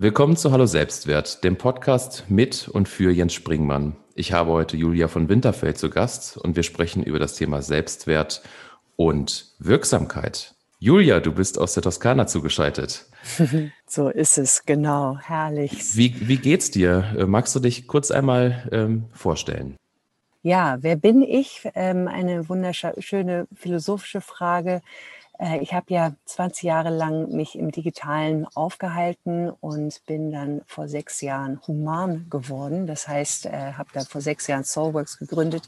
Willkommen zu Hallo Selbstwert, dem Podcast mit und für Jens Springmann. Ich habe heute Julia von Winterfeld zu Gast und wir sprechen über das Thema Selbstwert und Wirksamkeit. Julia, du bist aus der Toskana zugeschaltet. So ist es, genau. Herrlich. Wie, wie geht's dir? Äh, magst du dich kurz einmal ähm, vorstellen? Ja, wer bin ich? Ähm, eine wunderschöne philosophische Frage. Äh, ich habe ja 20 Jahre lang mich im Digitalen aufgehalten und bin dann vor sechs Jahren human geworden. Das heißt, äh, habe da vor sechs Jahren Soulworks gegründet,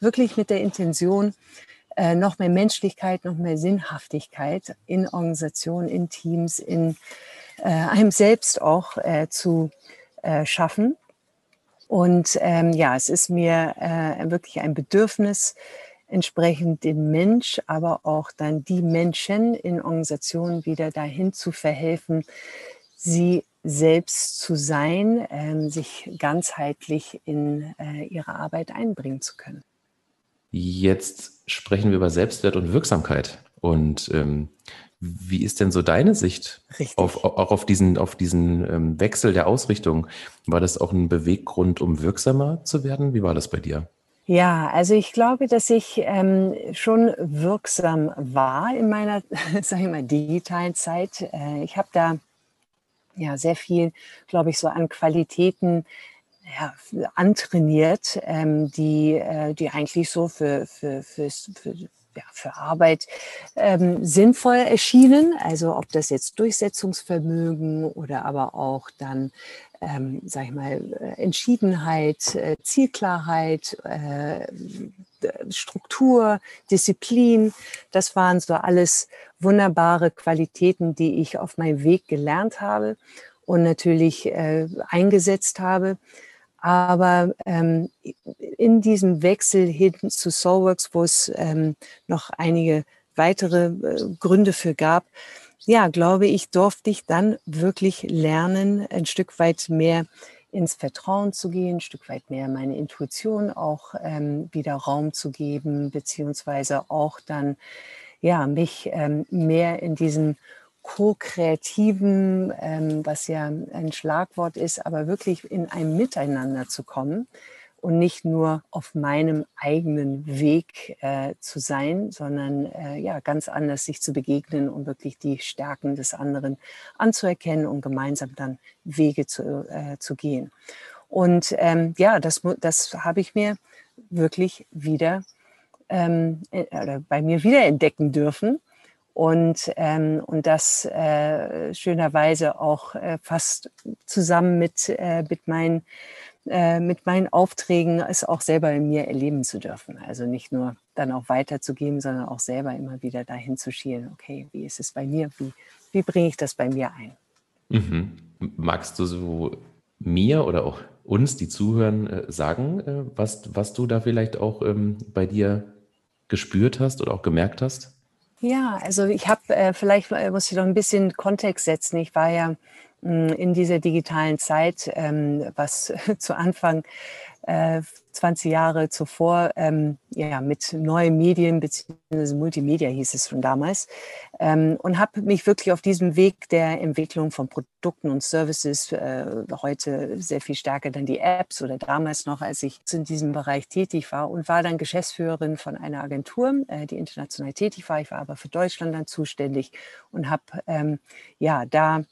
wirklich mit der Intention, äh, noch mehr Menschlichkeit, noch mehr Sinnhaftigkeit in Organisationen, in Teams, in einem selbst auch zu schaffen. Und ähm, ja, es ist mir wirklich ein Bedürfnis, entsprechend den Mensch, aber auch dann die Menschen in Organisationen wieder dahin zu verhelfen, sie selbst zu sein, äh, sich ganzheitlich in äh, ihre Arbeit einbringen zu können. Jetzt sprechen wir über Selbstwert und Wirksamkeit. Und ähm, wie ist denn so deine Sicht auf, auch auf diesen, auf diesen ähm, Wechsel der Ausrichtung? War das auch ein Beweggrund, um wirksamer zu werden? Wie war das bei dir? Ja, also ich glaube, dass ich ähm, schon wirksam war in meiner, sage ich mal, digitalen Zeit. Äh, ich habe da ja sehr viel, glaube ich, so an Qualitäten ja, antrainiert, ähm, die, äh, die eigentlich so für, für, für, für ja, für Arbeit ähm, sinnvoll erschienen. Also ob das jetzt Durchsetzungsvermögen oder aber auch dann ähm, sag ich mal, äh, Entschiedenheit, äh, Zielklarheit, äh, Struktur, Disziplin. Das waren so alles wunderbare Qualitäten, die ich auf meinem Weg gelernt habe und natürlich äh, eingesetzt habe. Aber ähm, in diesem Wechsel hin zu Soulworks, wo es ähm, noch einige weitere äh, Gründe für gab, ja, glaube ich, durfte ich dann wirklich lernen, ein Stück weit mehr ins Vertrauen zu gehen, ein Stück weit mehr meine Intuition auch ähm, wieder Raum zu geben, beziehungsweise auch dann ja mich ähm, mehr in diesem ko-kreativen, ähm, was ja ein Schlagwort ist, aber wirklich in ein Miteinander zu kommen und nicht nur auf meinem eigenen Weg äh, zu sein, sondern äh, ja ganz anders sich zu begegnen und wirklich die Stärken des anderen anzuerkennen und gemeinsam dann Wege zu, äh, zu gehen. Und ähm, ja, das, das habe ich mir wirklich wieder ähm, äh, oder bei mir wieder entdecken dürfen. Und, ähm, und das äh, schönerweise auch äh, fast zusammen mit, äh, mit meinen äh, mit meinen Aufträgen es auch selber in mir erleben zu dürfen. Also nicht nur dann auch weiterzugeben, sondern auch selber immer wieder dahin zu schielen, okay, wie ist es bei mir? Wie, wie bringe ich das bei mir ein? Mhm. Magst du so mir oder auch uns, die zuhören, äh, sagen, äh, was, was du da vielleicht auch ähm, bei dir gespürt hast oder auch gemerkt hast? Ja, also ich habe, äh, vielleicht muss ich noch ein bisschen Kontext setzen. Ich war ja in dieser digitalen Zeit, ähm, was zu Anfang äh, 20 Jahre zuvor ähm, ja, mit neuen Medien bzw. Multimedia hieß es schon damals ähm, und habe mich wirklich auf diesem Weg der Entwicklung von Produkten und Services äh, heute sehr viel stärker dann die Apps oder damals noch, als ich in diesem Bereich tätig war und war dann Geschäftsführerin von einer Agentur, äh, die international tätig war. Ich war aber für Deutschland dann zuständig und habe ja da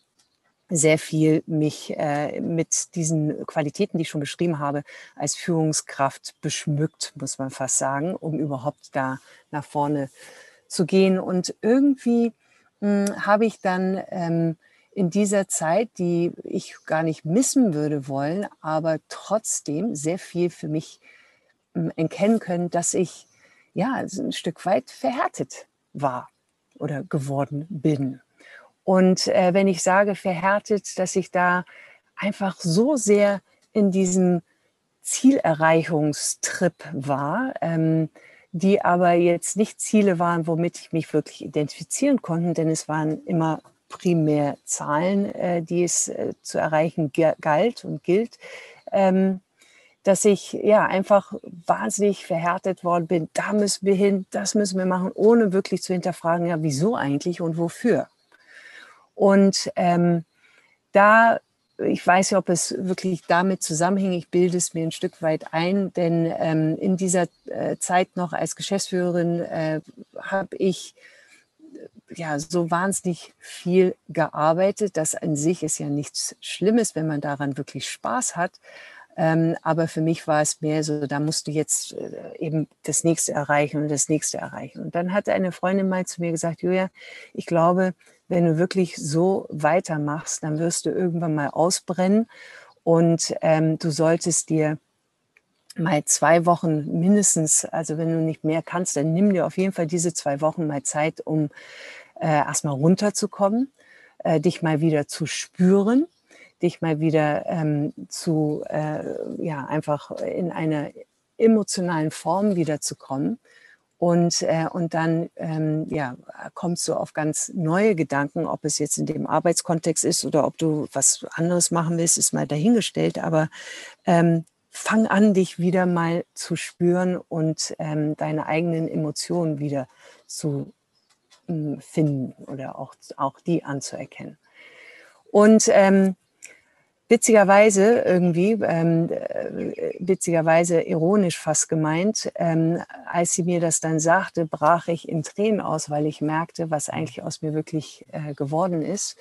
sehr viel mich äh, mit diesen Qualitäten, die ich schon beschrieben habe, als Führungskraft beschmückt, muss man fast sagen, um überhaupt da nach vorne zu gehen. Und irgendwie hm, habe ich dann ähm, in dieser Zeit, die ich gar nicht missen würde wollen, aber trotzdem sehr viel für mich hm, erkennen können, dass ich ja ein Stück weit verhärtet war oder geworden bin. Und äh, wenn ich sage verhärtet, dass ich da einfach so sehr in diesem Zielerreichungstrip war, ähm, die aber jetzt nicht Ziele waren, womit ich mich wirklich identifizieren konnte, denn es waren immer primär Zahlen, äh, die es äh, zu erreichen galt und gilt, ähm, dass ich ja einfach wahnsinnig verhärtet worden bin, da müssen wir hin, das müssen wir machen, ohne wirklich zu hinterfragen, ja, wieso eigentlich und wofür. Und ähm, da, ich weiß ja, ob es wirklich damit zusammenhängt, ich bilde es mir ein Stück weit ein, denn ähm, in dieser äh, Zeit noch als Geschäftsführerin äh, habe ich ja so wahnsinnig viel gearbeitet. Das an sich ist ja nichts Schlimmes, wenn man daran wirklich Spaß hat. Ähm, aber für mich war es mehr so, da musst du jetzt äh, eben das nächste erreichen und das nächste erreichen. Und dann hatte eine Freundin mal zu mir gesagt, Julia, ich glaube, wenn du wirklich so weitermachst, dann wirst du irgendwann mal ausbrennen und ähm, du solltest dir mal zwei Wochen mindestens, also wenn du nicht mehr kannst, dann nimm dir auf jeden Fall diese zwei Wochen mal Zeit, um äh, erstmal runterzukommen, äh, dich mal wieder zu spüren dich mal wieder ähm, zu, äh, ja, einfach in einer emotionalen Form wiederzukommen. Und, äh, und dann ähm, ja, kommst du auf ganz neue Gedanken, ob es jetzt in dem Arbeitskontext ist oder ob du was anderes machen willst, ist mal dahingestellt. Aber ähm, fang an, dich wieder mal zu spüren und ähm, deine eigenen Emotionen wieder zu ähm, finden oder auch, auch die anzuerkennen. Und ähm, witzigerweise irgendwie, ähm, äh, witzigerweise ironisch fast gemeint, ähm, als sie mir das dann sagte, brach ich in Tränen aus, weil ich merkte, was eigentlich aus mir wirklich äh, geworden ist,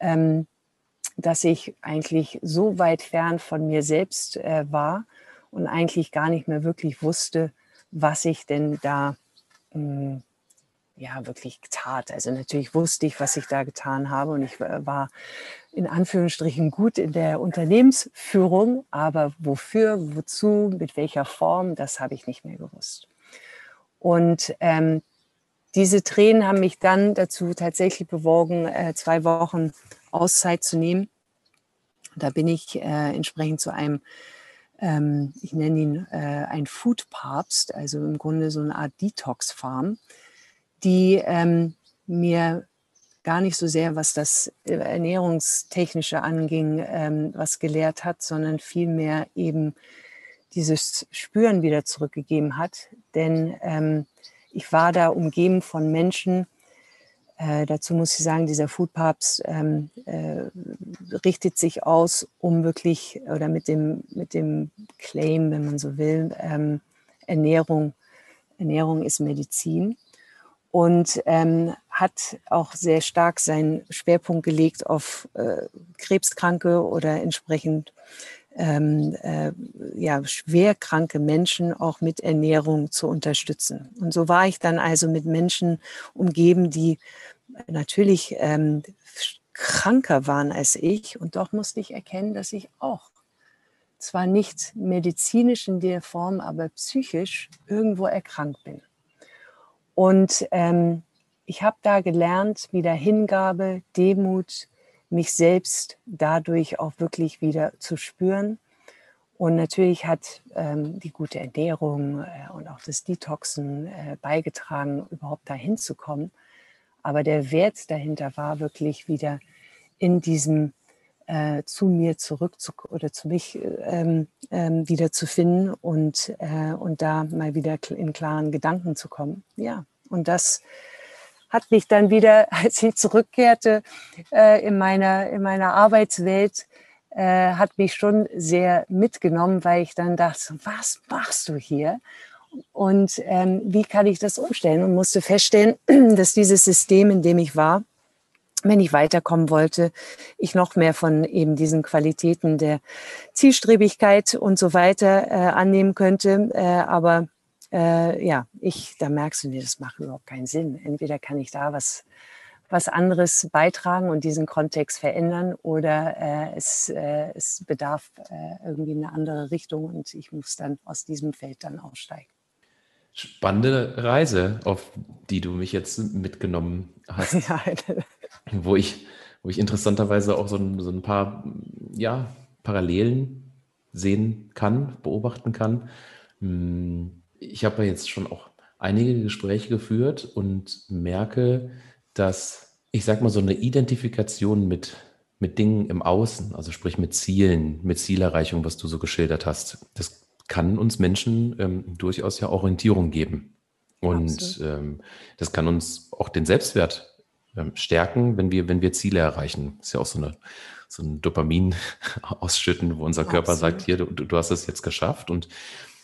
ähm, dass ich eigentlich so weit fern von mir selbst äh, war und eigentlich gar nicht mehr wirklich wusste, was ich denn da hm, ja wirklich tat. Also natürlich wusste ich, was ich da getan habe und ich war in Anführungsstrichen gut in der Unternehmensführung, aber wofür, wozu, mit welcher Form, das habe ich nicht mehr gewusst. Und ähm, diese Tränen haben mich dann dazu tatsächlich bewogen, äh, zwei Wochen Auszeit zu nehmen. Da bin ich äh, entsprechend zu einem, ähm, ich nenne ihn äh, ein Food-Papst, also im Grunde so eine Art Detox-Farm die ähm, mir gar nicht so sehr, was das äh, Ernährungstechnische anging, ähm, was gelehrt hat, sondern vielmehr eben dieses Spüren wieder zurückgegeben hat. Denn ähm, ich war da umgeben von Menschen, äh, dazu muss ich sagen, dieser Food Papst ähm, äh, richtet sich aus, um wirklich oder mit dem, mit dem Claim, wenn man so will, ähm, Ernährung, Ernährung ist Medizin und ähm, hat auch sehr stark seinen Schwerpunkt gelegt auf äh, Krebskranke oder entsprechend ähm, äh, ja, schwerkranke Menschen auch mit Ernährung zu unterstützen. Und so war ich dann also mit Menschen umgeben, die natürlich ähm, kranker waren als ich. Und doch musste ich erkennen, dass ich auch zwar nicht medizinisch in der Form, aber psychisch irgendwo erkrankt bin. Und ähm, ich habe da gelernt, wieder Hingabe, Demut, mich selbst dadurch auch wirklich wieder zu spüren. Und natürlich hat ähm, die gute Ernährung äh, und auch das Detoxen äh, beigetragen, überhaupt dahin zu kommen. Aber der Wert dahinter war wirklich wieder in diesem äh, zu mir zurück zu, oder zu mich ähm, ähm, wieder zu finden und, äh, und da mal wieder in klaren Gedanken zu kommen. Ja, und das hat mich dann wieder, als ich zurückkehrte äh, in, meiner, in meiner Arbeitswelt, äh, hat mich schon sehr mitgenommen, weil ich dann dachte, was machst du hier? Und ähm, wie kann ich das umstellen? Und musste feststellen, dass dieses System, in dem ich war, wenn ich weiterkommen wollte, ich noch mehr von eben diesen Qualitäten der Zielstrebigkeit und so weiter äh, annehmen könnte. Äh, aber äh, ja, ich, da merkst du, nee, das macht überhaupt keinen Sinn. Entweder kann ich da was, was anderes beitragen und diesen Kontext verändern oder äh, es, äh, es bedarf äh, irgendwie eine andere Richtung und ich muss dann aus diesem Feld dann aussteigen. Spannende Reise, auf die du mich jetzt mitgenommen hast. Ja. Wo, ich, wo ich interessanterweise auch so ein, so ein paar ja, Parallelen sehen kann, beobachten kann. Hm, ich habe ja jetzt schon auch einige Gespräche geführt und merke, dass ich sage mal so eine Identifikation mit, mit Dingen im Außen, also sprich mit Zielen, mit Zielerreichung, was du so geschildert hast, das kann uns Menschen ähm, durchaus ja Orientierung geben. Und ähm, das kann uns auch den Selbstwert stärken, wenn wir, wenn wir Ziele erreichen. Das ist ja auch so, eine, so ein Dopamin ausschütten, wo unser Körper Absolut. sagt, hier, du, du hast es jetzt geschafft. Und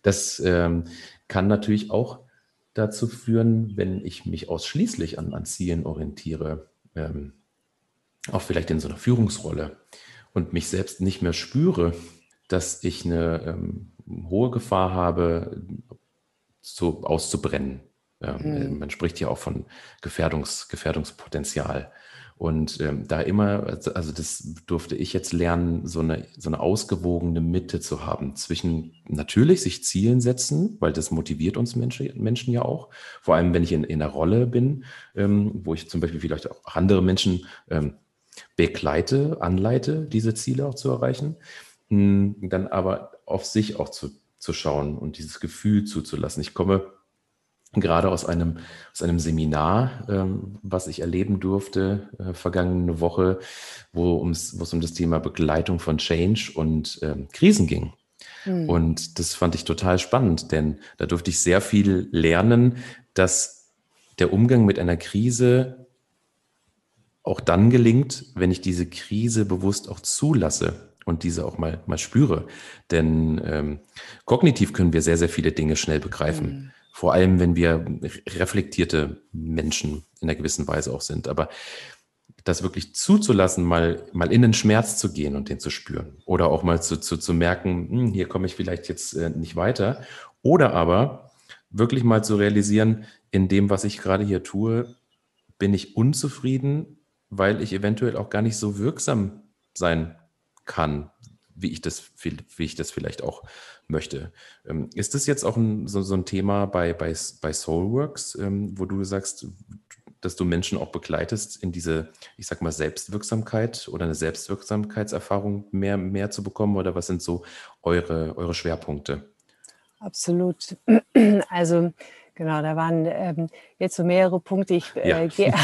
das ähm, kann natürlich auch dazu führen, wenn ich mich ausschließlich an, an Zielen orientiere, ähm, auch vielleicht in so einer Führungsrolle und mich selbst nicht mehr spüre, dass ich eine ähm, hohe Gefahr habe, so auszubrennen. Mhm. Man spricht ja auch von Gefährdungs, Gefährdungspotenzial. Und ähm, da immer, also, also das durfte ich jetzt lernen, so eine, so eine ausgewogene Mitte zu haben zwischen natürlich sich Zielen setzen, weil das motiviert uns Menschen, Menschen ja auch. Vor allem, wenn ich in, in einer Rolle bin, ähm, wo ich zum Beispiel vielleicht auch andere Menschen ähm, begleite, anleite, diese Ziele auch zu erreichen. Hm, dann aber auf sich auch zu, zu schauen und dieses Gefühl zuzulassen. Ich komme gerade aus einem, aus einem Seminar, ähm, was ich erleben durfte äh, vergangene Woche, wo es um das Thema Begleitung von Change und ähm, Krisen ging. Mhm. Und das fand ich total spannend, denn da durfte ich sehr viel lernen, dass der Umgang mit einer Krise auch dann gelingt, wenn ich diese Krise bewusst auch zulasse und diese auch mal, mal spüre. Denn ähm, kognitiv können wir sehr, sehr viele Dinge schnell begreifen. Mhm. Vor allem, wenn wir reflektierte Menschen in einer gewissen Weise auch sind. Aber das wirklich zuzulassen, mal, mal in den Schmerz zu gehen und den zu spüren. Oder auch mal zu, zu, zu merken, hm, hier komme ich vielleicht jetzt äh, nicht weiter. Oder aber wirklich mal zu realisieren, in dem, was ich gerade hier tue, bin ich unzufrieden, weil ich eventuell auch gar nicht so wirksam sein kann, wie ich das, wie ich das vielleicht auch möchte. Ähm, ist das jetzt auch ein, so, so, ein Thema bei, bei, bei Soulworks, ähm, wo du sagst, dass du Menschen auch begleitest, in diese, ich sag mal, Selbstwirksamkeit oder eine Selbstwirksamkeitserfahrung mehr, mehr zu bekommen? Oder was sind so eure, eure Schwerpunkte? Absolut. Also Genau, da waren ähm, jetzt so mehrere Punkte. Ich äh, ja. gehe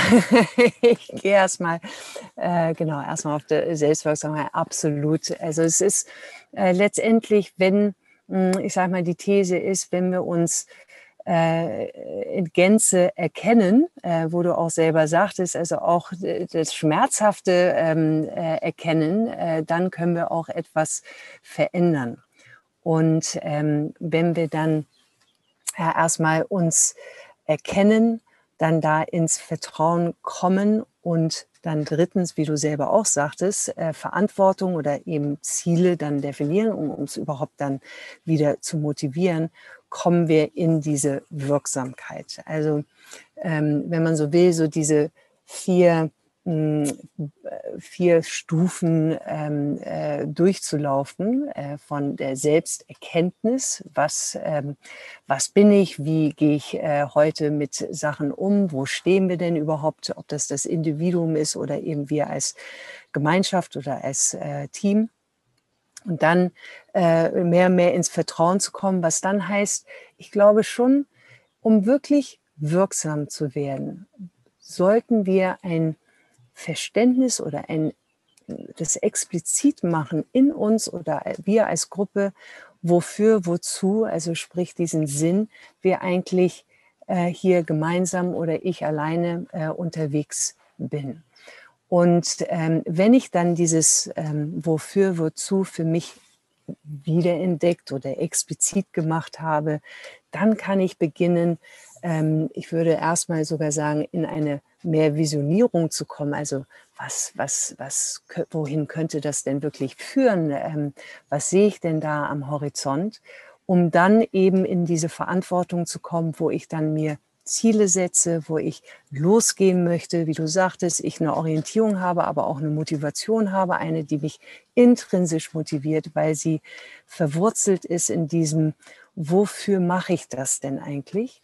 geh erstmal äh, genau erstmal auf der Selbstwirksamkeit. Absolut. Also es ist äh, letztendlich, wenn mh, hm, ich sage mal die These ist, wenn wir uns äh, in Gänze erkennen, äh, wo du auch selber sagtest, also auch das Schmerzhafte ähm, äh, erkennen, äh, dann können wir auch etwas verändern. Und ähm, wenn wir dann ja, erstmal uns erkennen, dann da ins Vertrauen kommen und dann drittens, wie du selber auch sagtest, äh, Verantwortung oder eben Ziele dann definieren, um uns überhaupt dann wieder zu motivieren, kommen wir in diese Wirksamkeit. Also ähm, wenn man so will, so diese vier vier Stufen ähm, äh, durchzulaufen äh, von der Selbsterkenntnis, was, ähm, was bin ich, wie gehe ich äh, heute mit Sachen um, wo stehen wir denn überhaupt, ob das das Individuum ist oder eben wir als Gemeinschaft oder als äh, Team. Und dann äh, mehr und mehr ins Vertrauen zu kommen, was dann heißt, ich glaube schon, um wirklich wirksam zu werden, sollten wir ein Verständnis oder ein, das explizit machen in uns oder wir als Gruppe, wofür, wozu, also sprich diesen Sinn, wir eigentlich äh, hier gemeinsam oder ich alleine äh, unterwegs bin. Und ähm, wenn ich dann dieses ähm, Wofür, wozu für mich wiederentdeckt oder explizit gemacht habe, dann kann ich beginnen, ähm, ich würde erstmal sogar sagen, in eine mehr Visionierung zu kommen. Also was, was, was, wohin könnte das denn wirklich führen? Ähm, was sehe ich denn da am Horizont? Um dann eben in diese Verantwortung zu kommen, wo ich dann mir Ziele setze, wo ich losgehen möchte, wie du sagtest, ich eine Orientierung habe, aber auch eine Motivation habe, eine, die mich intrinsisch motiviert, weil sie verwurzelt ist in diesem, wofür mache ich das denn eigentlich?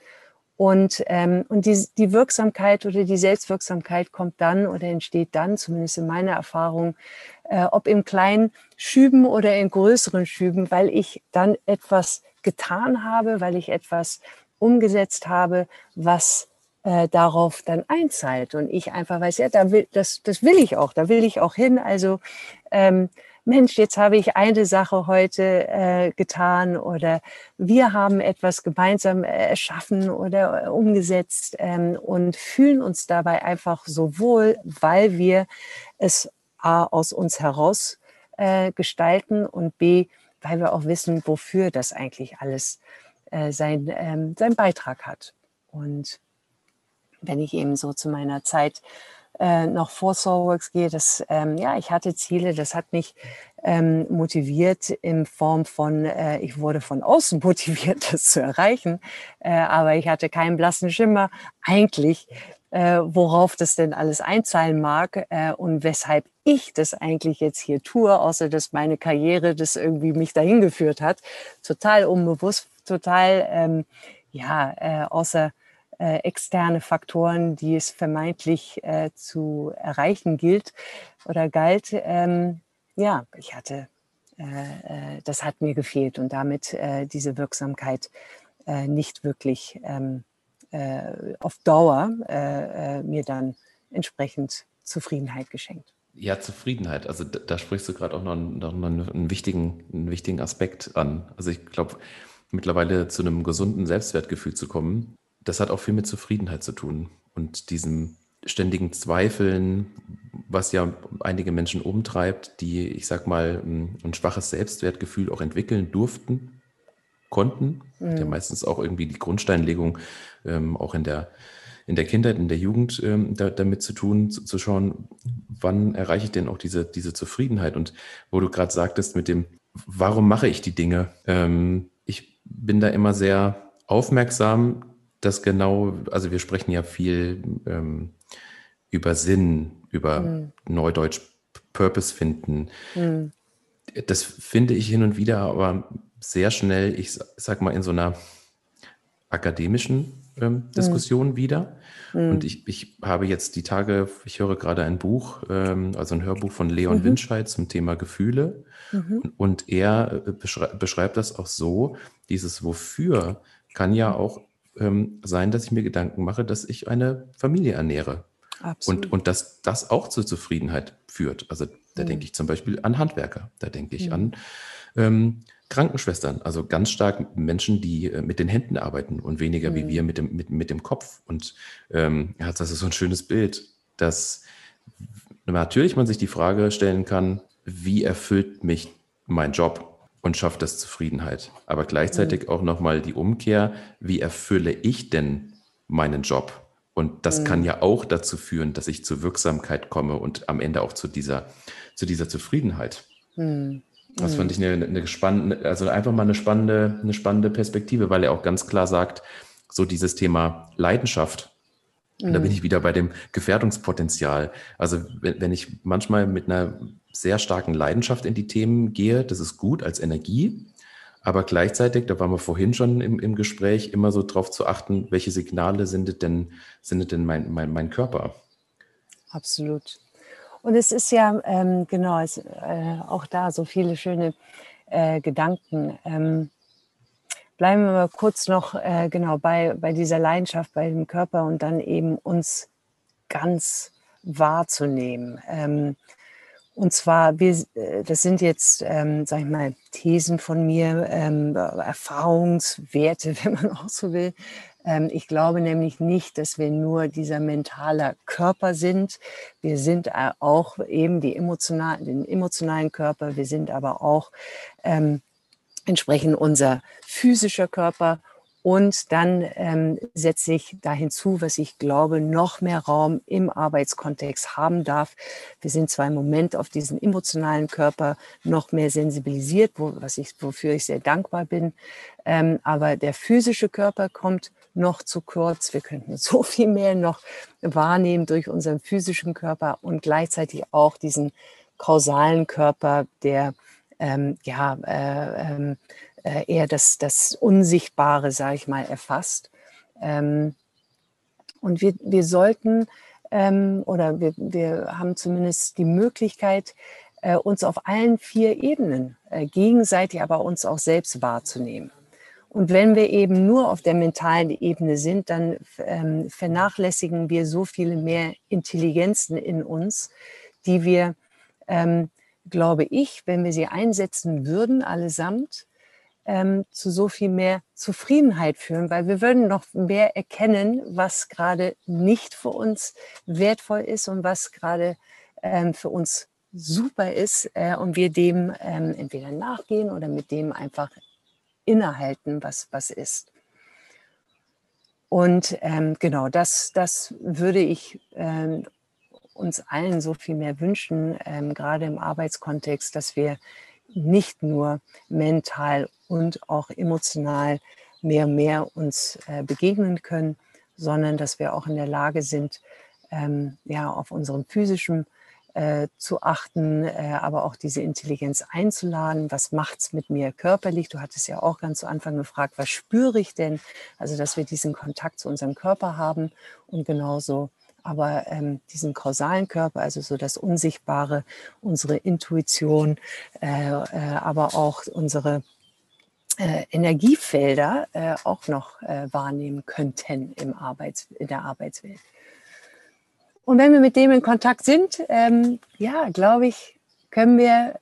Und, ähm, und die, die Wirksamkeit oder die Selbstwirksamkeit kommt dann oder entsteht dann, zumindest in meiner Erfahrung, äh, ob im kleinen Schüben oder in größeren Schüben, weil ich dann etwas getan habe, weil ich etwas umgesetzt habe, was äh, darauf dann einzahlt. Und ich einfach weiß, ja, da will, das, das will ich auch, da will ich auch hin. Also ähm, Mensch, jetzt habe ich eine Sache heute äh, getan oder wir haben etwas gemeinsam erschaffen oder umgesetzt ähm, und fühlen uns dabei einfach so wohl, weil wir es A aus uns heraus äh, gestalten und B, weil wir auch wissen, wofür das eigentlich alles äh, sein, ähm, seinen Beitrag hat. Und wenn ich eben so zu meiner Zeit äh, noch vor Soulworks gehe, das, ähm, ja, ich hatte Ziele, das hat mich ähm, motiviert in Form von, äh, ich wurde von außen motiviert, das zu erreichen, äh, aber ich hatte keinen blassen Schimmer eigentlich, äh, worauf das denn alles einzahlen mag äh, und weshalb ich das eigentlich jetzt hier tue, außer dass meine Karriere das irgendwie mich dahin geführt hat. Total unbewusst, total, ähm, ja, äh, außer äh, externe Faktoren, die es vermeintlich äh, zu erreichen gilt oder galt. Ähm, ja, ich hatte, äh, das hat mir gefehlt und damit diese Wirksamkeit nicht wirklich ähm, auf Dauer mir dann entsprechend Zufriedenheit geschenkt. Ja, Zufriedenheit. Also da, da sprichst du gerade auch noch, einen, noch einen, wichtigen, einen wichtigen Aspekt an. Also ich glaube, mittlerweile zu einem gesunden Selbstwertgefühl zu kommen, das hat auch viel mit Zufriedenheit zu tun und diesem ständigen Zweifeln, was ja einige Menschen umtreibt, die, ich sag mal, ein schwaches Selbstwertgefühl auch entwickeln durften, konnten. Mhm. Ja meistens auch irgendwie die Grundsteinlegung ähm, auch in der, in der Kindheit, in der Jugend ähm, da, damit zu tun, zu, zu, schauen, wann erreiche ich denn auch diese, diese Zufriedenheit? Und wo du gerade sagtest mit dem, warum mache ich die Dinge? Ähm, ich bin da immer sehr aufmerksam, das genau, also wir sprechen ja viel ähm, über Sinn, über mhm. Neudeutsch Purpose finden. Mhm. Das finde ich hin und wieder aber sehr schnell, ich sag mal, in so einer akademischen ähm, hm. Diskussion mhm. wieder. Und ich, ich habe jetzt die Tage, ich höre gerade ein Buch, ähm, also ein Hörbuch von Leon mhm. Winscheid zum Thema Gefühle. Mhm. Und, und, er äh, beschreibt das auch so, dieses Wofür kann ja auch ähm, sein, dass ich mir Gedanken mache, dass ich eine Familie ernähre. Absolut. Und, und dass das auch zur Zufriedenheit führt. Also da mhm. denke ich zum Beispiel an Handwerker, da denke ich mhm. an ähm, Krankenschwestern, also ganz stark Menschen, die äh, mit den Händen arbeiten und weniger mhm. wie wir mit dem, mit, mit dem Kopf. Und ähm, ja, das ist so ein schönes Bild, dass natürlich man sich die Frage stellen kann, wie erfüllt mich mein Job? Und schafft das Zufriedenheit. Aber gleichzeitig mhm. auch nochmal die Umkehr, wie erfülle ich denn meinen Job? Und das mhm. kann ja auch dazu führen, dass ich zur Wirksamkeit komme und am Ende auch zu dieser, zu dieser Zufriedenheit. Mhm. Das fand ich eine, eine spannende, also einfach mal eine spannende, eine spannende Perspektive, weil er auch ganz klar sagt, so dieses Thema Leidenschaft, und da bin mhm. ich wieder bei dem Gefährdungspotenzial. Also wenn, wenn ich manchmal mit einer sehr starken Leidenschaft in die Themen gehe. Das ist gut als Energie. Aber gleichzeitig, da waren wir vorhin schon im, im Gespräch, immer so darauf zu achten, welche Signale sendet denn, sendet denn mein, mein, mein Körper? Absolut. Und es ist ja, ähm, genau, es, äh, auch da so viele schöne äh, Gedanken. Ähm, bleiben wir mal kurz noch äh, genau bei, bei dieser Leidenschaft, bei dem Körper und dann eben uns ganz wahrzunehmen. Ähm, und zwar, wir, äh, das sind jetzt, ähm, sag ich mal, Thesen von mir, ähm, Erfahrungswerte, wenn man auch so will. Ähm, ich glaube nämlich nicht, dass wir nur dieser mentale Körper sind. Wir sind äh, auch eben die emotionalen, den emotionalen Körper. Wir sind aber auch ähm, entsprechend unser physischer Körper und dann ähm, setze ich da hinzu, was ich glaube, noch mehr Raum im Arbeitskontext haben darf. Wir sind zwar im Moment auf diesen emotionalen Körper noch mehr sensibilisiert, wo, was ich, wofür ich sehr dankbar bin. Ähm, aber der physische Körper kommt noch zu kurz. Wir könnten so viel mehr noch wahrnehmen durch unseren physischen Körper und gleichzeitig auch diesen kausalen Körper, der ähm, ja, äh, ähm, äh, eher das, das Unsichtbare, sage ich mal, erfasst. Ähm, und wir, wir sollten ähm, oder wir, wir haben zumindest die Möglichkeit, äh, uns auf allen vier Ebenen äh, gegenseitig, aber uns auch selbst wahrzunehmen. Und wenn wir eben nur auf der mentalen Ebene sind, dann ähm, vernachlässigen wir so viele mehr Intelligenzen in uns, die wir ähm, glaube ich, wenn wir sie einsetzen würden, allesamt, ähm, zu so viel mehr Zufriedenheit führen, weil wir würden noch mehr erkennen, was gerade nicht für uns wertvoll ist und was gerade ähm, für uns super ist äh, und wir dem ähm, entweder nachgehen oder mit dem einfach innehalten, was, was ist. Und ähm, genau, das, das würde ich ähm, uns allen so viel mehr wünschen, ähm, gerade im Arbeitskontext, dass wir nicht nur mental und auch emotional mehr und mehr uns äh, begegnen können, sondern dass wir auch in der Lage sind, ähm, ja, auf unserem physischen äh, zu achten, äh, aber auch diese Intelligenz einzuladen. Was macht es mit mir körperlich? Du hattest ja auch ganz zu Anfang gefragt, was spüre ich denn? Also, dass wir diesen Kontakt zu unserem Körper haben und genauso aber ähm, diesen kausalen Körper, also so das Unsichtbare, unsere Intuition, äh, äh, aber auch unsere äh, Energiefelder äh, auch noch äh, wahrnehmen könnten im Arbeits-, in der Arbeitswelt. Und wenn wir mit dem in Kontakt sind, ähm, ja, glaube ich, können wir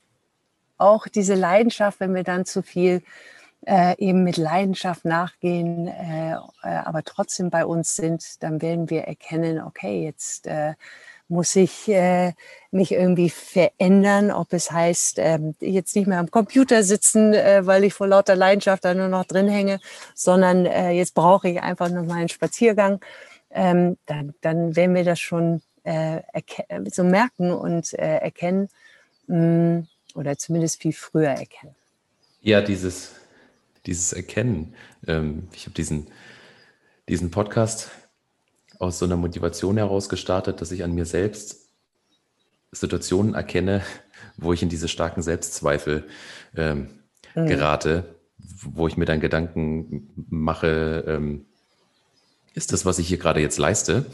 auch diese Leidenschaft, wenn wir dann zu viel äh, eben mit Leidenschaft nachgehen, äh, äh, aber trotzdem bei uns sind, dann werden wir erkennen, okay, jetzt äh, muss ich äh, mich irgendwie verändern, ob es heißt, ähm, jetzt nicht mehr am Computer sitzen, äh, weil ich vor lauter Leidenschaft da nur noch drin hänge, sondern jetzt brauche ich einfach noch mal einen Spaziergang ähm, dann, dann werden wir das schon so merken und erkennen mh, mm, oder zumindest viel früher erkennen. Ja, dieses, dieses Erkennen. Ähm, ich habe diesen, diesen Podcast aus so einer Motivation heraus gestartet, dass ich an mir selbst Situationen erkenne, wo ich in diese starken Selbstzweifel ähm, mhm. gerate, wo ich mir dann Gedanken mache, ähm, ist das, was ich hier gerade jetzt leiste?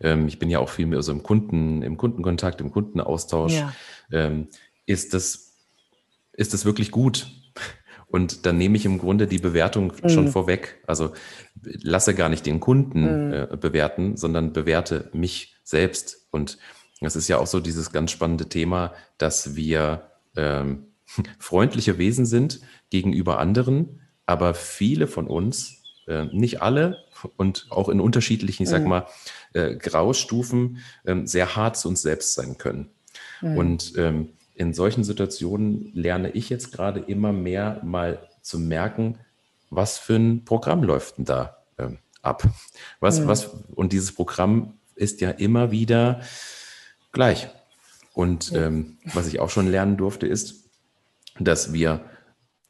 Ähm, ich bin ja auch viel mehr so im Kunden, im Kundenkontakt, im Kundenaustausch. Ja. Ähm, ist das, ist das wirklich gut? Und dann nehme ich im Grunde die Bewertung mhm. schon vorweg. Also lasse gar nicht den Kunden mhm. äh, bewerten, sondern bewerte mich selbst. Und das ist ja auch so dieses ganz spannende Thema, dass wir ähm, freundliche Wesen sind gegenüber anderen, aber viele von uns äh, nicht alle und auch in unterschiedlichen, ich sag mhm. mal, äh, Graustufen äh, sehr hart zu uns selbst sein können. Mhm. Und ähm, in solchen Situationen lerne ich jetzt gerade immer mehr mal zu merken, was für ein Programm läuft denn da ähm, ab? Was, mhm. was, und dieses Programm ist ja immer wieder gleich. Und ähm, was ich auch schon lernen durfte, ist, dass wir,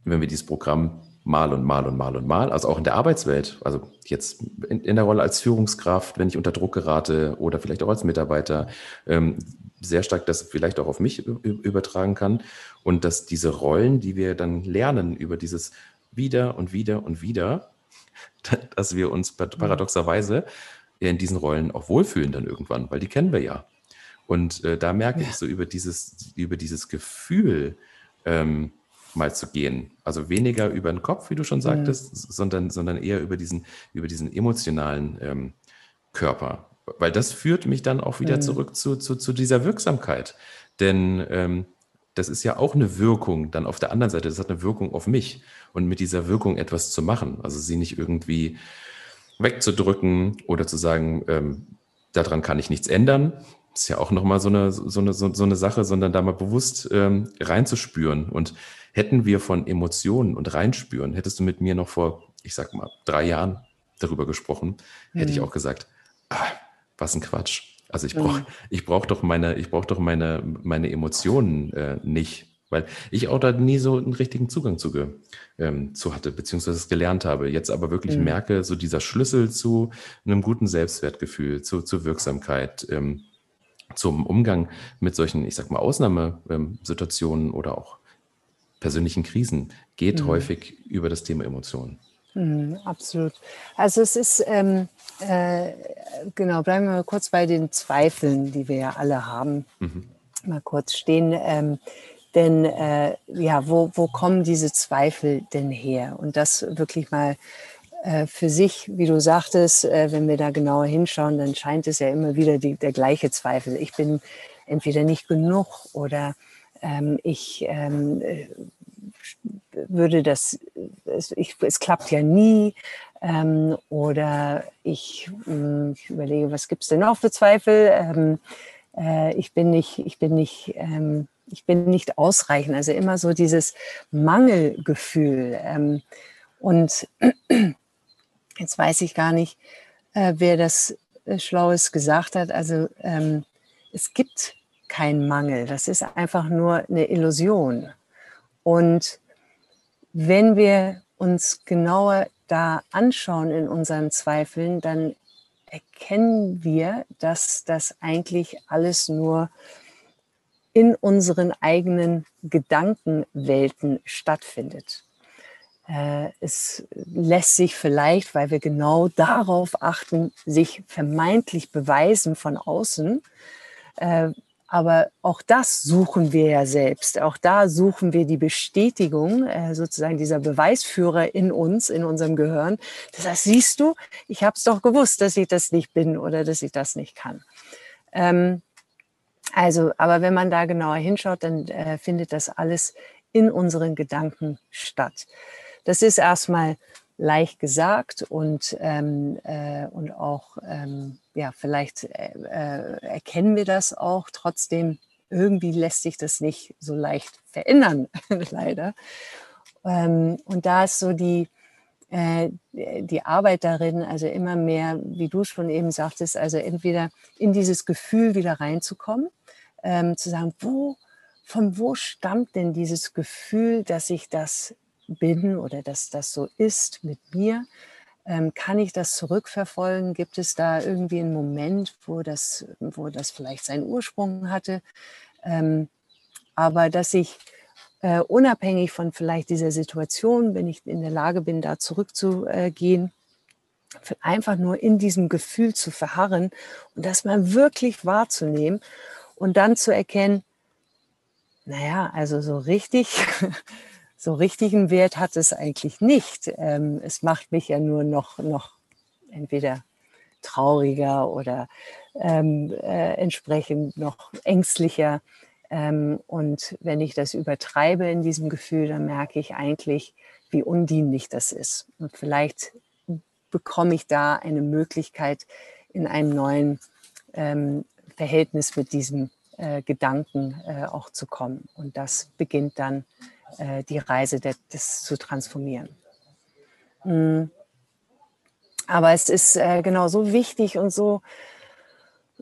wenn wir dieses Programm mal und mal und mal und mal, also auch in der Arbeitswelt, also jetzt in, in der Rolle als Führungskraft, wenn ich unter Druck gerate oder vielleicht auch als Mitarbeiter, ähm, sehr stark das vielleicht auch auf mich übertragen kann und dass diese Rollen, die wir dann lernen über dieses wieder und wieder und wieder, dass wir uns paradoxerweise in diesen Rollen auch wohlfühlen dann irgendwann, weil die kennen wir ja. Und äh, da merke ja. ich so über dieses, über dieses Gefühl, ähm, mal zu gehen. Also weniger über den Kopf, wie du schon sagtest, mhm. sondern, sondern eher über diesen, über diesen emotionalen ähm, Körper. Weil das führt mich dann auch wieder mhm. zurück zu, zu, zu dieser Wirksamkeit. Denn ähm, das ist ja auch eine Wirkung dann auf der anderen Seite. Das hat eine Wirkung auf mich und mit dieser Wirkung etwas zu machen. Also sie nicht irgendwie wegzudrücken oder zu sagen, ähm, daran kann ich nichts ändern. Das ist ja auch nochmal so eine, so, eine, so, so eine Sache, sondern da mal bewusst ähm, reinzuspüren. Und Hätten wir von Emotionen und reinspüren, hättest du mit mir noch vor, ich sag mal, drei Jahren darüber gesprochen, hätte mhm. ich auch gesagt, ah, was ein Quatsch. Also ich brauche, mhm. ich brauche doch meine, ich brauche doch meine, meine Emotionen äh, nicht, weil ich auch da nie so einen richtigen Zugang zu, ähm, zu hatte, beziehungsweise es gelernt habe. Jetzt aber wirklich mhm. merke, so dieser Schlüssel zu einem guten Selbstwertgefühl, zu, zu Wirksamkeit, ähm, zum Umgang mit solchen, ich sag mal, Ausnahmesituationen oder auch persönlichen Krisen geht mhm. häufig über das Thema Emotionen. Mhm, absolut. Also es ist, ähm, äh, genau, bleiben wir mal kurz bei den Zweifeln, die wir ja alle haben. Mhm. Mal kurz stehen. Ähm, denn äh, ja, wo, wo kommen diese Zweifel denn her? Und das wirklich mal für sich, wie du sagtest, äh, wenn wir da genauer hinschauen, dann scheint es ja immer wieder die, der gleiche Zweifel. Ich bin entweder nicht genug oder ähm, ich ähm, äh, würde das, es, ich, es klappt ja nie. Ähm, oder ich, hm, ich, überlege, was gibt es denn noch für Zweifel? Ähm, äh, ich bin nicht, ich bin nicht, ähm, ich bin nicht ausreichend. Also immer so dieses Mangelgefühl. Ähm, und jetzt weiß ich gar nicht, äh, wer das äh, Schlaues gesagt hat. Also ähm, es gibt keinen Mangel. Das ist einfach nur eine Illusion. Und wenn wir uns genauer da anschauen in unseren Zweifeln, dann erkennen wir, dass das eigentlich alles nur in unseren eigenen Gedankenwelten stattfindet. Äh, es lässt sich vielleicht, weil wir genau darauf achten, sich vermeintlich beweisen von außen, äh, aber auch das suchen wir ja selbst. Auch da suchen wir die Bestätigung, äh, sozusagen dieser Beweisführer in uns, in unserem Gehirn. Das heißt, siehst du, ich habe es doch gewusst, dass ich das nicht bin oder dass ich das nicht kann. Ähm, also, aber wenn man da genauer hinschaut, dann findet das alles in unseren Gedanken statt. Das ist erstmal leicht gesagt und, ähm, äh, und auch, ähm, ja, vielleicht äh, äh, erkennen wir das auch. Trotzdem, irgendwie lässt sich das nicht so leicht verändern, leider. Ähm, und da ist so die, äh, die Arbeit darin, also immer mehr, wie du schon eben sagtest, also entweder in dieses Gefühl wieder reinzukommen, ähm, zu sagen, wo, von wo stammt denn dieses Gefühl, dass ich das bin oder dass das so ist mit mir? Ähm, kann ich das zurückverfolgen? Gibt es da irgendwie einen Moment, wo das, wo das vielleicht seinen Ursprung hatte? Ähm, aber dass ich äh, unabhängig von vielleicht dieser Situation, wenn ich in der Lage bin, da zurückzugehen, einfach nur in diesem Gefühl zu verharren und das mal wirklich wahrzunehmen und dann zu erkennen, naja, also so richtig so richtigen Wert hat es eigentlich nicht. Ähm, es macht mich ja nur noch, noch entweder trauriger oder ähm, äh, entsprechend noch ängstlicher. Ähm, und wenn ich das übertreibe in diesem Gefühl, dann merke ich eigentlich, wie undienlich das ist. Und vielleicht bekomme ich da eine Möglichkeit, in einem neuen ähm, Verhältnis mit diesem äh, Gedanken äh, auch zu kommen. Und das beginnt dann äh, die Reise des, des zu transformieren. Mhm. Aber es ist äh, genau so wichtig und so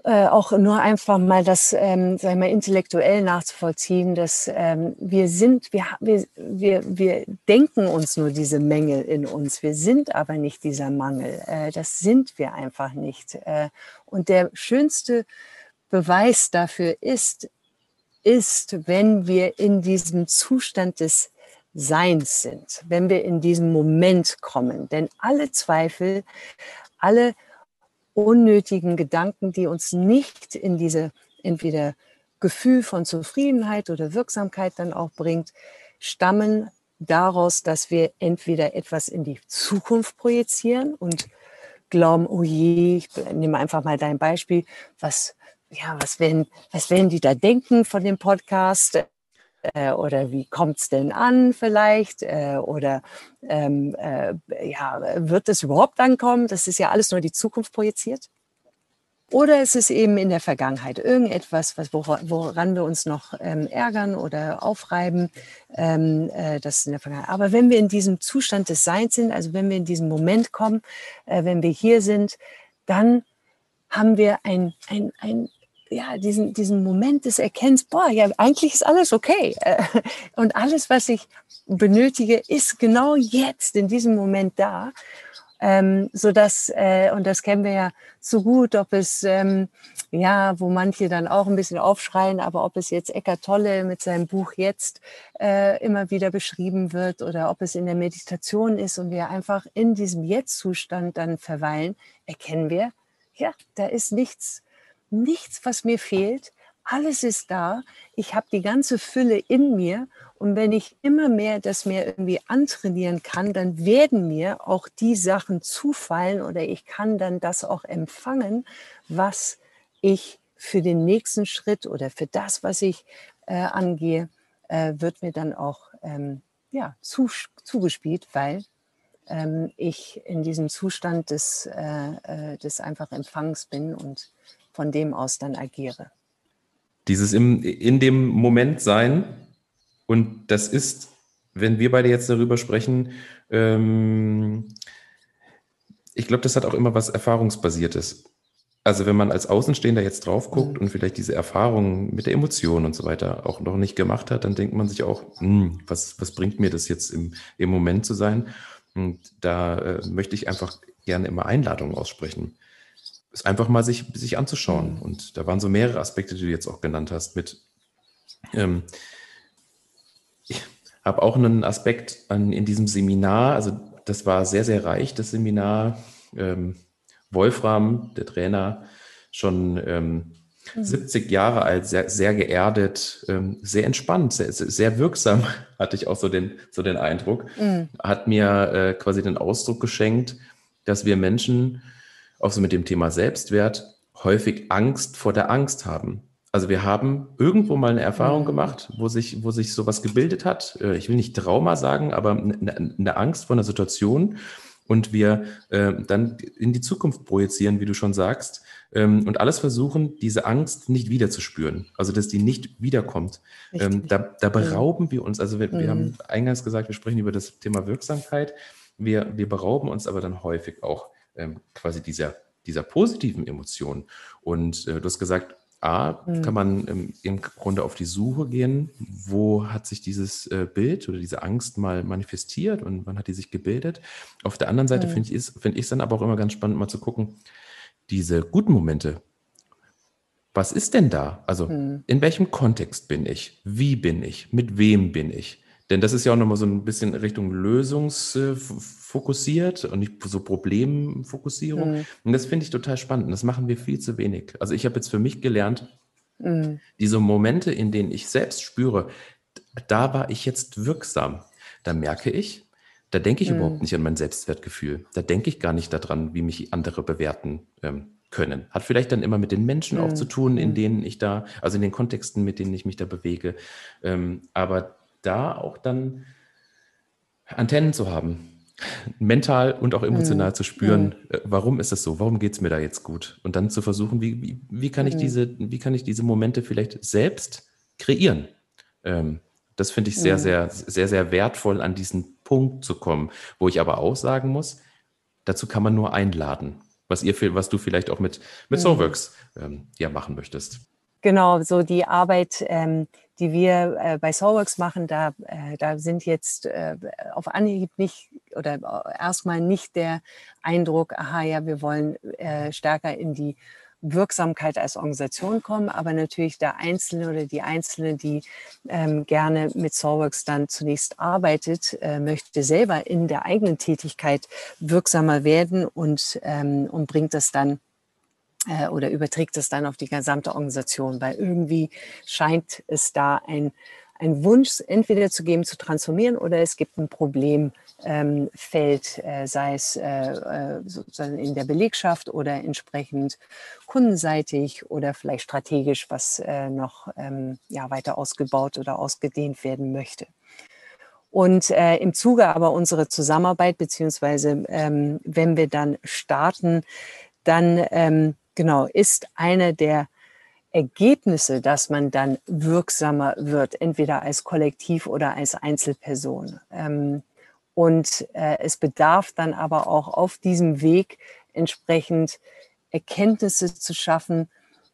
äh, auch nur einfach mal das, ähm, sagen wir, intellektuell nachzuvollziehen, dass ähm, wir sind, wir, wir, wir, denken uns nur diese Mängel in uns. Wir sind aber nicht dieser Mangel. Das sind wir einfach nicht. Und der schönste Beweis dafür ist, ist, wenn wir in diesem Zustand des Seins sind, wenn wir in diesen Moment kommen. Denn alle Zweifel, alle unnötigen Gedanken, die uns nicht in diese entweder Gefühl von Zufriedenheit oder Wirksamkeit dann auch bringt, stammen daraus, dass wir entweder etwas in die Zukunft projizieren und glauben, oh je, ich nehme einfach mal dein Beispiel, was ja, was werden, was werden die da denken von dem Podcast? Äh, oder wie kommt es denn an vielleicht? Äh, oder ähm, äh, ja, wird es überhaupt ankommen? Das ist ja alles nur die Zukunft projiziert. Oder ist es eben in der Vergangenheit irgendetwas, was, woran wir uns noch ähm, ärgern oder aufreiben? Ähm, äh, das in der Vergangenheit. Aber wenn wir in diesem Zustand des Seins sind, also wenn wir in diesen Moment kommen, äh, wenn wir hier sind, dann haben wir ein, ein, ein ja, diesen, diesen Moment des Erkennens, boah, ja, eigentlich ist alles okay. Äh, und alles, was ich benötige, ist genau jetzt, in diesem Moment da. Ähm, so dass, äh, und das kennen wir ja so gut, ob es, ähm, ja, wo manche dann auch ein bisschen aufschreien, aber ob es jetzt Eckart Tolle mit seinem Buch jetzt äh, immer wieder beschrieben wird oder ob es in der Meditation ist und wir einfach in diesem Jetzt-Zustand dann verweilen, erkennen wir, ja, da ist nichts nichts, was mir fehlt. Alles ist da. Ich habe die ganze Fülle in mir. Und wenn ich immer mehr das mir irgendwie antrainieren kann, dann werden mir auch die Sachen zufallen oder ich kann dann das auch empfangen, was ich für den nächsten Schritt oder für das, was ich äh, angehe, äh, wird mir dann auch ähm, ja, zu, zugespielt, weil ähm, ich in diesem Zustand des, äh, äh, des einfach Empfangs bin und von dem aus dann agiere. Dieses im, in dem Moment sein und das ist, wenn wir beide jetzt darüber sprechen, ähm, ich glaube, das hat auch immer was Erfahrungsbasiertes. Also wenn man als Außenstehender jetzt drauf guckt mhm. und vielleicht diese Erfahrungen mit der Emotion und so weiter auch noch nicht gemacht hat, dann denkt man sich auch, hm, was, was bringt mir das jetzt im, im Moment zu sein? Und da äh, möchte ich einfach gerne immer Einladungen aussprechen. Es einfach mal sich, sich anzuschauen. Mhm. Und da waren so mehrere Aspekte, die du jetzt auch genannt hast, mit ähm, ich habe auch einen Aspekt an, in diesem Seminar, also das war sehr, sehr reich, das Seminar. Ähm, Wolfram, der Trainer, schon ähm, mhm. 70 Jahre alt, sehr, sehr geerdet, ähm, sehr entspannt, sehr, sehr wirksam, hatte ich auch so den, so den Eindruck, mhm. hat mir äh, quasi den Ausdruck geschenkt, dass wir Menschen, auch so mit dem Thema Selbstwert, häufig Angst vor der Angst haben. Also wir haben irgendwo mal eine Erfahrung mhm. gemacht, wo sich, wo sich sowas gebildet hat. Äh, ich will nicht Trauma sagen, aber eine, eine Angst vor einer Situation, und wir äh, dann in die Zukunft projizieren, wie du schon sagst, ähm, und alles versuchen, diese Angst nicht wieder zu spüren, also dass die nicht wiederkommt. Ähm, da, da, berauben mhm. wir uns, also wir, wir mhm. haben eingangs gesagt, wir sprechen über das Thema Wirksamkeit, wir, wir berauben uns aber dann häufig auch ähm, quasi dieser, dieser positiven Emotionen. Und äh, du hast gesagt, A, mhm. kann man im, im, Grunde auf die Suche gehen, wo hat sich dieses äh, Bild oder diese Angst mal manifestiert und wann hat die sich gebildet. Auf der anderen Seite mhm. finde ich es find dann aber auch immer ganz spannend, mal zu gucken, diese guten Momente, was ist denn da? Also mhm. in welchem Kontext bin ich? Wie bin ich? Mit wem bin ich? Denn das ist ja auch nochmal so ein bisschen Richtung lösungsfokussiert und nicht so Problemfokussierung. Mhm. Und das finde ich total spannend. Das machen wir viel zu wenig. Also ich habe jetzt für mich gelernt, mhm. diese Momente, in denen ich selbst spüre, da war ich jetzt wirksam. Da merke ich, da denke ich mhm. überhaupt nicht an mein Selbstwertgefühl. Da denke ich gar nicht daran, wie mich andere bewerten ähm, können. Hat vielleicht dann immer mit den Menschen auch mhm. zu tun, in mhm. denen ich da, also in den Kontexten, mit denen ich mich da bewege. Ähm, aber da auch dann Antennen zu haben, mental und auch emotional mhm. zu spüren, mhm. warum ist das so, warum geht es mir da jetzt gut? Und dann zu versuchen, wie, wie, wie, kann, ich mhm. diese, wie kann ich diese Momente vielleicht selbst kreieren? Ähm, das finde ich sehr, sehr, sehr, sehr wertvoll, an diesen Punkt zu kommen, wo ich aber auch sagen muss, dazu kann man nur einladen, was ihr, was du vielleicht auch mit, mit Soulworks ähm, ja machen möchtest. Genau, so die Arbeit, ähm, die wir äh, bei Soulworks machen, da, äh, da sind jetzt äh, auf Anhieb nicht oder äh, erstmal nicht der Eindruck, aha, ja, wir wollen äh, stärker in die Wirksamkeit als Organisation kommen, aber natürlich der Einzelne oder die Einzelne, die ähm, gerne mit Soulworks dann zunächst arbeitet, äh, möchte selber in der eigenen Tätigkeit wirksamer werden und, ähm, und bringt das dann äh, oder überträgt es dann auf die gesamte Organisation, weil irgendwie scheint es da ein, ein Wunsch entweder zu geben, zu transformieren oder es gibt ein Problemfeld, ähm, äh, sei es äh, äh, sozusagen in der Belegschaft oder entsprechend kundenseitig oder vielleicht strategisch, was äh, noch ähm, ja, weiter ausgebaut oder ausgedehnt werden möchte. Und äh, im Zuge aber unserer Zusammenarbeit, beziehungsweise ähm, wenn wir dann starten, dann ähm, genau, ist eine der Ergebnisse, dass man dann wirksamer wird, entweder als Kollektiv oder als Einzelperson. Ähm, und äh, es bedarf dann aber auch auf diesem Weg entsprechend Erkenntnisse zu schaffen,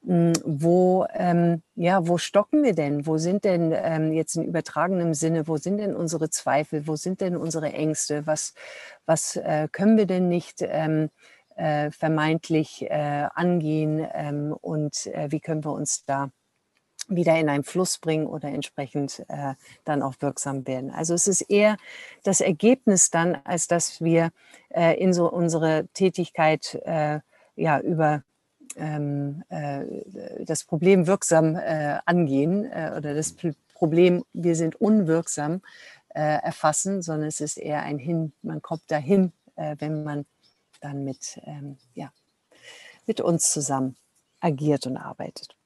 hm, wo, ähm, ja, wo stocken wir denn? Wo sind denn ähm, jetzt in übertragenem Sinne, wo sind denn unsere Zweifel? Wo sind denn unsere Ängste? Was, was äh, können wir denn nicht ähm, äh, vermeintlich äh, angehen ähm, und äh, wie können wir uns da wieder in einen Fluss bringen oder entsprechend äh, dann auch wirksam werden. Also es ist eher das Ergebnis dann, als dass wir äh, in so unsere Tätigkeit äh, ja über ähm, das Problem wirksam angehen oder das Problem, wir sind unwirksam erfassen, sondern es ist eher ein Hin, man kommt dahin, wenn man dann mit, ähm, ja, mit uns zusammen agiert und arbeitet.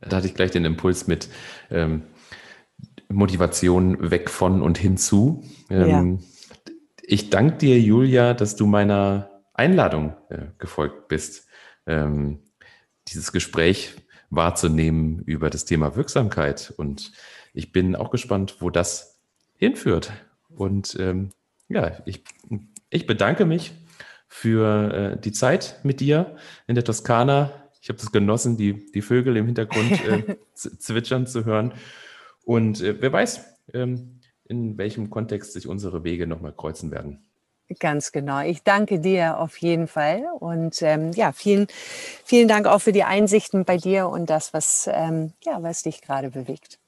Da hatte ich gleich den Impuls mit ähm, Motivation weg von und hinzu. Ähm, ja. Ich danke dir, Julia, dass du meiner Einladung äh, gefolgt bist, ähm, dieses Gespräch wahrzunehmen über das Thema Wirksamkeit. Und ich bin auch gespannt, wo das hinführt. Und ähm, ja, ich, ich bedanke mich für äh, die Zeit mit dir in der Toskana. Ich habe es genossen, die, die Vögel im Hintergrund äh, zwitschern zu hören. Und äh, wer weiß, ähm, in welchem Kontext sich unsere Wege nochmal kreuzen werden. Ganz genau. Ich danke dir auf jeden Fall. Und ähm, ja, vielen, vielen Dank auch für die Einsichten bei dir und das, was, ähm, ja, was dich gerade bewegt.